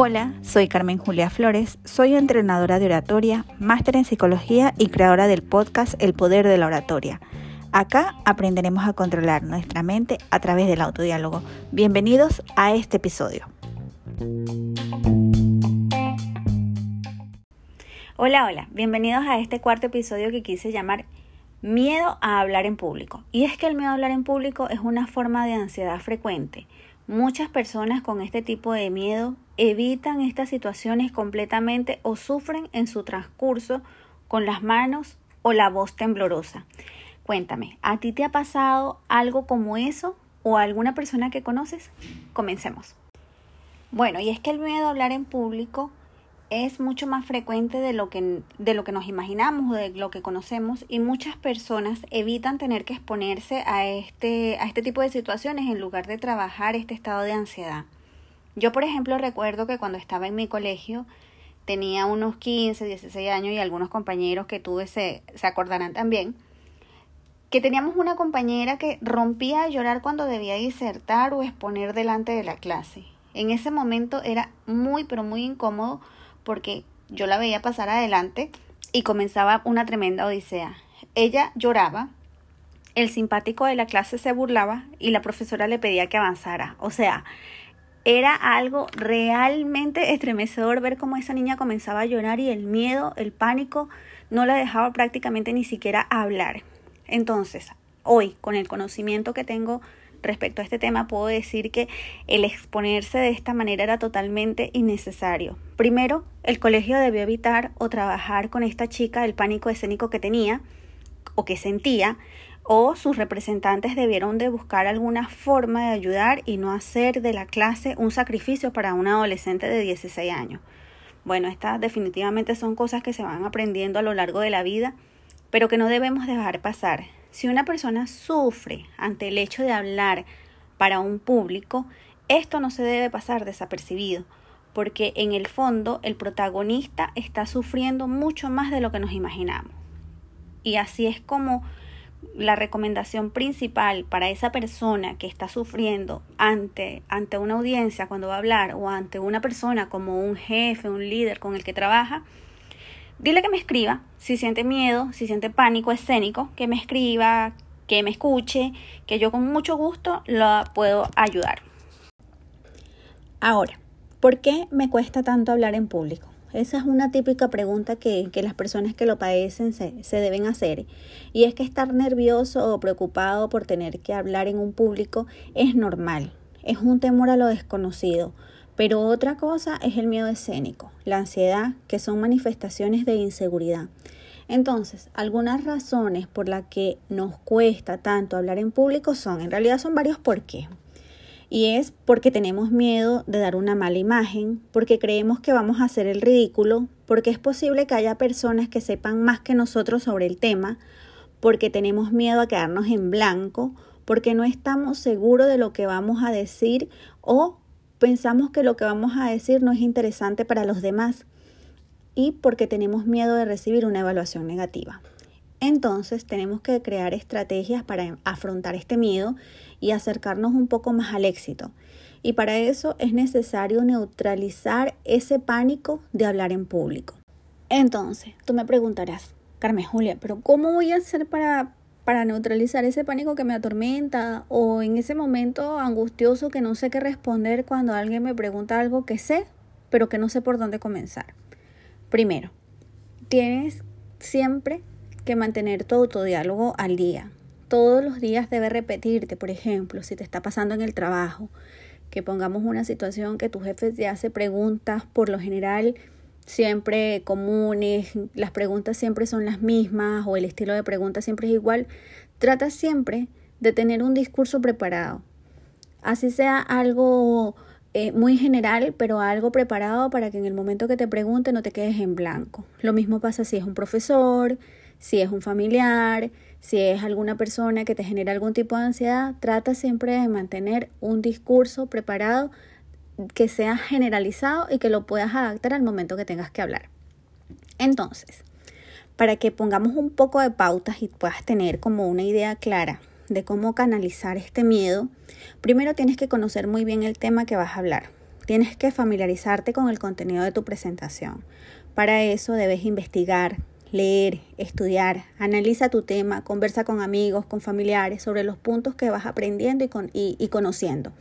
Hola, soy Carmen Julia Flores, soy entrenadora de oratoria, máster en psicología y creadora del podcast El Poder de la Oratoria. Acá aprenderemos a controlar nuestra mente a través del autodiálogo. Bienvenidos a este episodio. Hola, hola, bienvenidos a este cuarto episodio que quise llamar Miedo a hablar en público. Y es que el miedo a hablar en público es una forma de ansiedad frecuente. Muchas personas con este tipo de miedo evitan estas situaciones completamente o sufren en su transcurso con las manos o la voz temblorosa. Cuéntame, ¿a ti te ha pasado algo como eso o a alguna persona que conoces? Comencemos. Bueno, y es que el miedo a hablar en público es mucho más frecuente de lo que de lo que nos imaginamos o de lo que conocemos y muchas personas evitan tener que exponerse a este a este tipo de situaciones en lugar de trabajar este estado de ansiedad. Yo, por ejemplo, recuerdo que cuando estaba en mi colegio tenía unos 15, 16 años y algunos compañeros que tuve se, se acordarán también, que teníamos una compañera que rompía a llorar cuando debía disertar o exponer delante de la clase. En ese momento era muy, pero muy incómodo porque yo la veía pasar adelante y comenzaba una tremenda odisea. Ella lloraba, el simpático de la clase se burlaba y la profesora le pedía que avanzara. O sea, era algo realmente estremecedor ver cómo esa niña comenzaba a llorar y el miedo, el pánico, no la dejaba prácticamente ni siquiera hablar. Entonces, hoy, con el conocimiento que tengo respecto a este tema, puedo decir que el exponerse de esta manera era totalmente innecesario. Primero, el colegio debió evitar o trabajar con esta chica el pánico escénico que tenía o que sentía o sus representantes debieron de buscar alguna forma de ayudar y no hacer de la clase un sacrificio para un adolescente de 16 años. Bueno, estas definitivamente son cosas que se van aprendiendo a lo largo de la vida, pero que no debemos dejar pasar. Si una persona sufre ante el hecho de hablar para un público, esto no se debe pasar desapercibido, porque en el fondo el protagonista está sufriendo mucho más de lo que nos imaginamos. Y así es como la recomendación principal para esa persona que está sufriendo ante, ante una audiencia cuando va a hablar o ante una persona como un jefe, un líder con el que trabaja, dile que me escriba, si siente miedo, si siente pánico escénico, que me escriba, que me escuche, que yo con mucho gusto la puedo ayudar. Ahora, ¿por qué me cuesta tanto hablar en público? Esa es una típica pregunta que, las personas que lo padecen se, se, deben hacer. Y es que estar nervioso o preocupado por tener que hablar en un público es normal. Es un temor a lo desconocido. Pero otra cosa es el miedo escénico, la ansiedad, que son manifestaciones de inseguridad. Entonces, algunas razones por las que nos cuesta tanto hablar en público son, en realidad son varios por qué. Y es porque tenemos miedo de dar una mala imagen, porque creemos que vamos a hacer el ridículo, porque es posible que haya personas que sepan más que nosotros sobre el tema, porque tenemos miedo a quedarnos en blanco, porque no estamos seguros de lo que vamos a decir o pensamos que lo que vamos a decir no es interesante para los demás y porque tenemos miedo de recibir una evaluación negativa. Entonces tenemos que crear estrategias para afrontar este miedo y acercarnos un poco más al éxito. Y para eso es necesario neutralizar ese pánico de hablar en público. Entonces, tú me preguntarás, Carmen Julia, pero ¿cómo voy a hacer para, para neutralizar ese pánico que me atormenta o en ese momento angustioso que no sé qué responder cuando alguien me pregunta algo que sé, pero que no sé por dónde comenzar? Primero, tienes siempre que mantener tu autodiálogo al día. Todos los días debe repetirte, por ejemplo, si te está pasando en el trabajo, que pongamos una situación que tu jefe te hace preguntas, por lo general siempre comunes, las preguntas siempre son las mismas o el estilo de pregunta siempre es igual, trata siempre de tener un discurso preparado. Así sea algo eh, muy general, pero algo preparado para que en el momento que te pregunte no te quedes en blanco. Lo mismo pasa si es un profesor, si es un familiar, si es alguna persona que te genera algún tipo de ansiedad, trata siempre de mantener un discurso preparado que sea generalizado y que lo puedas adaptar al momento que tengas que hablar. Entonces, para que pongamos un poco de pautas y puedas tener como una idea clara de cómo canalizar este miedo, primero tienes que conocer muy bien el tema que vas a hablar. Tienes que familiarizarte con el contenido de tu presentación. Para eso debes investigar, leer, estudiar, analiza tu tema, conversa con amigos, con familiares sobre los puntos que vas aprendiendo y, y conociendo.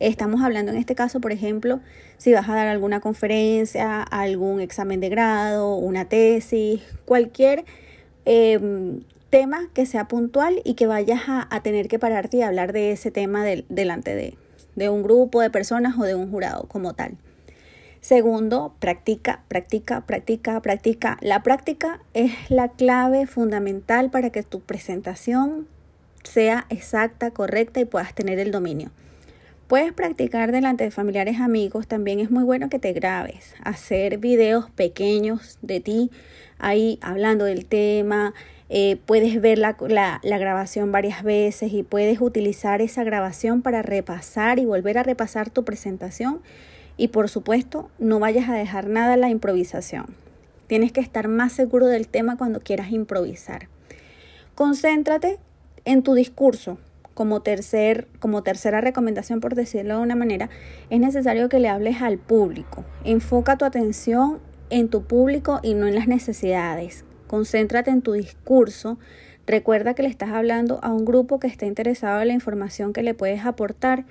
Estamos hablando en este caso, por ejemplo, si vas a dar alguna conferencia, algún examen de grado, una tesis, cualquier em, tema que sea puntual y que vayas a, tener que pararte y hablar de ese tema delante de, de un grupo de personas o de un jurado como tal. Segundo, practica, practica, practica, practica. La práctica es la clave fundamental para que tu presentación sea exacta, correcta y puedas tener el dominio. Puedes practicar delante de familiares amigos, también es muy bueno que te grabes, hacer videos pequeños de ti ahí hablando del tema, eh, puedes ver la, la, grabación varias veces y puedes utilizar esa grabación para repasar y volver a repasar tu presentación y por supuesto no vayas a dejar nada a la improvisación. Tienes que estar más seguro del tema cuando quieras improvisar. Concéntrate en tu discurso, como, como tercera recomendación, por decirlo de una manera, es necesario que le hables al público. Enfoca tu atención en tu público y no en las necesidades. Concéntrate en tu discurso. Recuerda que le estás hablando a un grupo que está interesado en la información que le puedes aportar.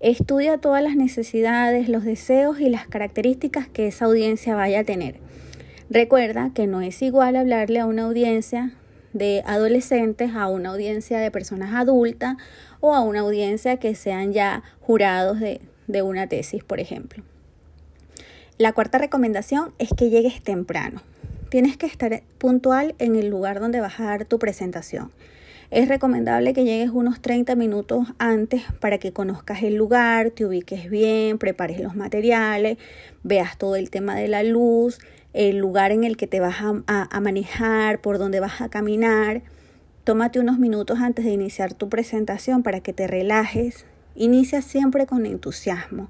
Estudia todas las necesidades, los deseos y las características que esa audiencia vaya a tener. Recuerda que no es igual hablarle a una audiencia de adolescentes a una audiencia de personas adultas o a una audiencia que sean ya jurados de, de una tesis, por ejemplo. La cuarta recomendación es que llegues temprano. Tienes que estar puntual en el lugar donde vas a dar tu presentación. Es recomendable que llegues unos 30 minutos antes para que conozcas el lugar, te ubiques bien, prepares los materiales, veas todo el tema de la luz, el lugar en el que te vas a, manejar, por dónde vas a caminar. Tómate unos minutos antes de iniciar tu presentación para que te relajes. Inicia siempre con entusiasmo.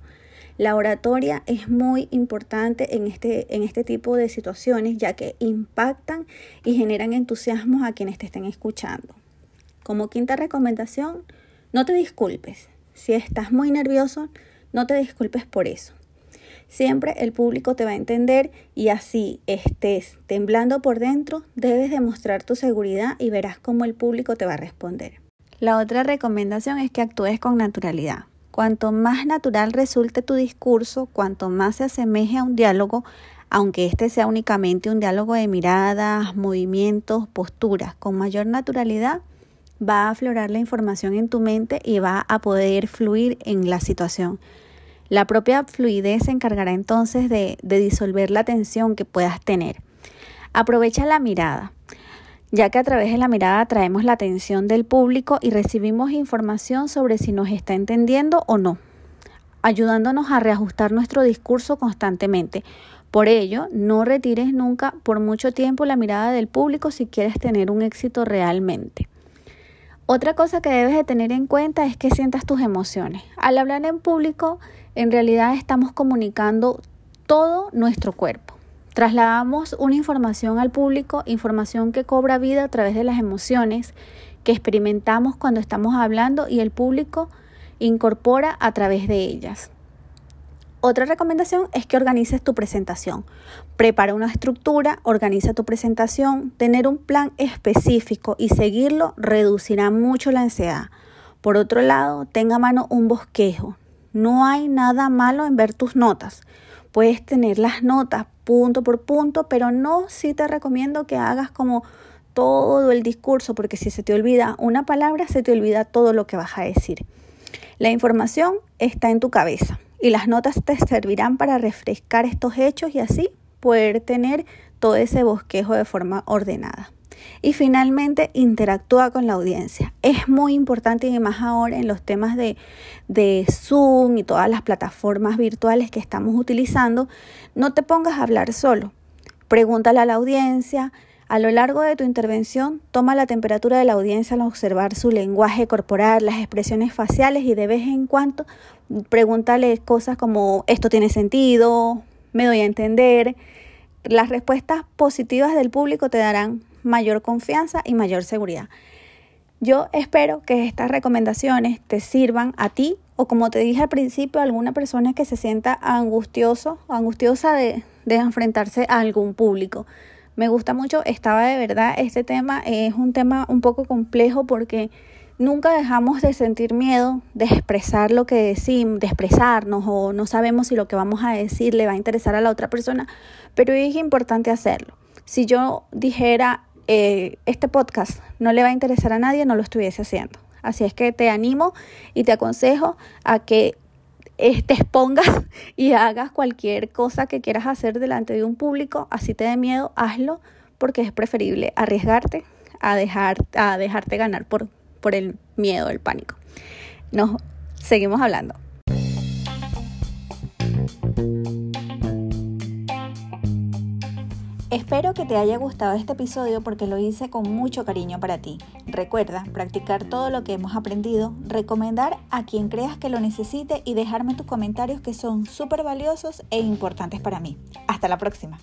La oratoria es muy importante en este, en este tipo de situaciones ya que impactan y generan entusiasmo a quienes te estén escuchando. Como quinta recomendación, no te disculpes. Si estás muy nervioso, no te disculpes por eso. Siempre el público te va a entender y así estés temblando por dentro, debes demostrar tu seguridad y verás cómo el público te va a responder. La otra recomendación es que actúes con naturalidad. Cuanto más natural resulte tu discurso, cuanto más se asemeje a un diálogo, aunque este sea únicamente un diálogo de miradas, movimientos, posturas, con mayor naturalidad, va a aflorar la información en tu mente y va a poder fluir en la situación. La propia fluidez se encargará entonces de, disolver la tensión que puedas tener. Aprovecha la mirada, ya que a través de la mirada atraemos la atención del público y recibimos información sobre si nos está entendiendo o no, ayudándonos a reajustar nuestro discurso constantemente. Por ello, no retires nunca por mucho tiempo la mirada del público si quieres tener un éxito realmente. Otra cosa que debes de tener en cuenta es que sientas tus emociones. Al hablar en público, en realidad estamos comunicando todo nuestro cuerpo. Trasladamos una información al público, información que cobra vida a través de las emociones que experimentamos cuando estamos hablando y el público incorpora a través de ellas. Otra recomendación es que organices tu presentación. Prepara una estructura, organiza tu presentación, tener un plan específico y seguirlo reducirá mucho la ansiedad. Por otro lado, tenga a mano un bosquejo. No hay nada malo en ver tus notas. Puedes tener las notas punto por punto, pero no si te recomiendo que hagas como todo el discurso, porque si se te olvida una palabra, se te olvida todo lo que vas a decir. La información está en tu cabeza y las notas te servirán para refrescar estos hechos y así poder tener todo ese bosquejo de forma ordenada. Y finalmente, interactúa con la audiencia. Es muy importante y más ahora en los temas de, de Zoom y todas las plataformas virtuales que estamos utilizando, no te pongas a hablar solo. Pregúntale a la audiencia, a lo largo de tu intervención, toma la temperatura de la audiencia al observar su lenguaje corporal, las expresiones faciales y de vez en cuando pregúntale cosas como esto tiene sentido, me doy a entender. Las respuestas positivas del público te darán mayor confianza y mayor seguridad. Yo espero que estas recomendaciones te sirvan a ti o como te dije al principio, a alguna persona que se sienta angustioso angustiosa de, de enfrentarse a algún público. Me gusta mucho, estaba de verdad, este tema es un tema un poco complejo porque nunca dejamos de sentir miedo de expresar lo que decimos, de expresarnos o no sabemos si lo que vamos a decir le va a interesar a la otra persona, pero es importante hacerlo. Si yo dijera, eh, este podcast no le va a interesar a nadie, no lo estuviese haciendo. Así es que te animo y te aconsejo a que te expongas y hagas cualquier cosa que quieras hacer delante de un público, así te dé miedo, hazlo porque es preferible arriesgarte a, dejar, a dejarte ganar por, por el miedo, el pánico. Nos seguimos hablando. Espero que te haya gustado este episodio porque lo hice con mucho cariño para ti. Recuerda practicar todo lo que hemos aprendido, recomendar a quien creas que lo necesite y dejarme tus comentarios que son súper valiosos e importantes para mí. Hasta la próxima.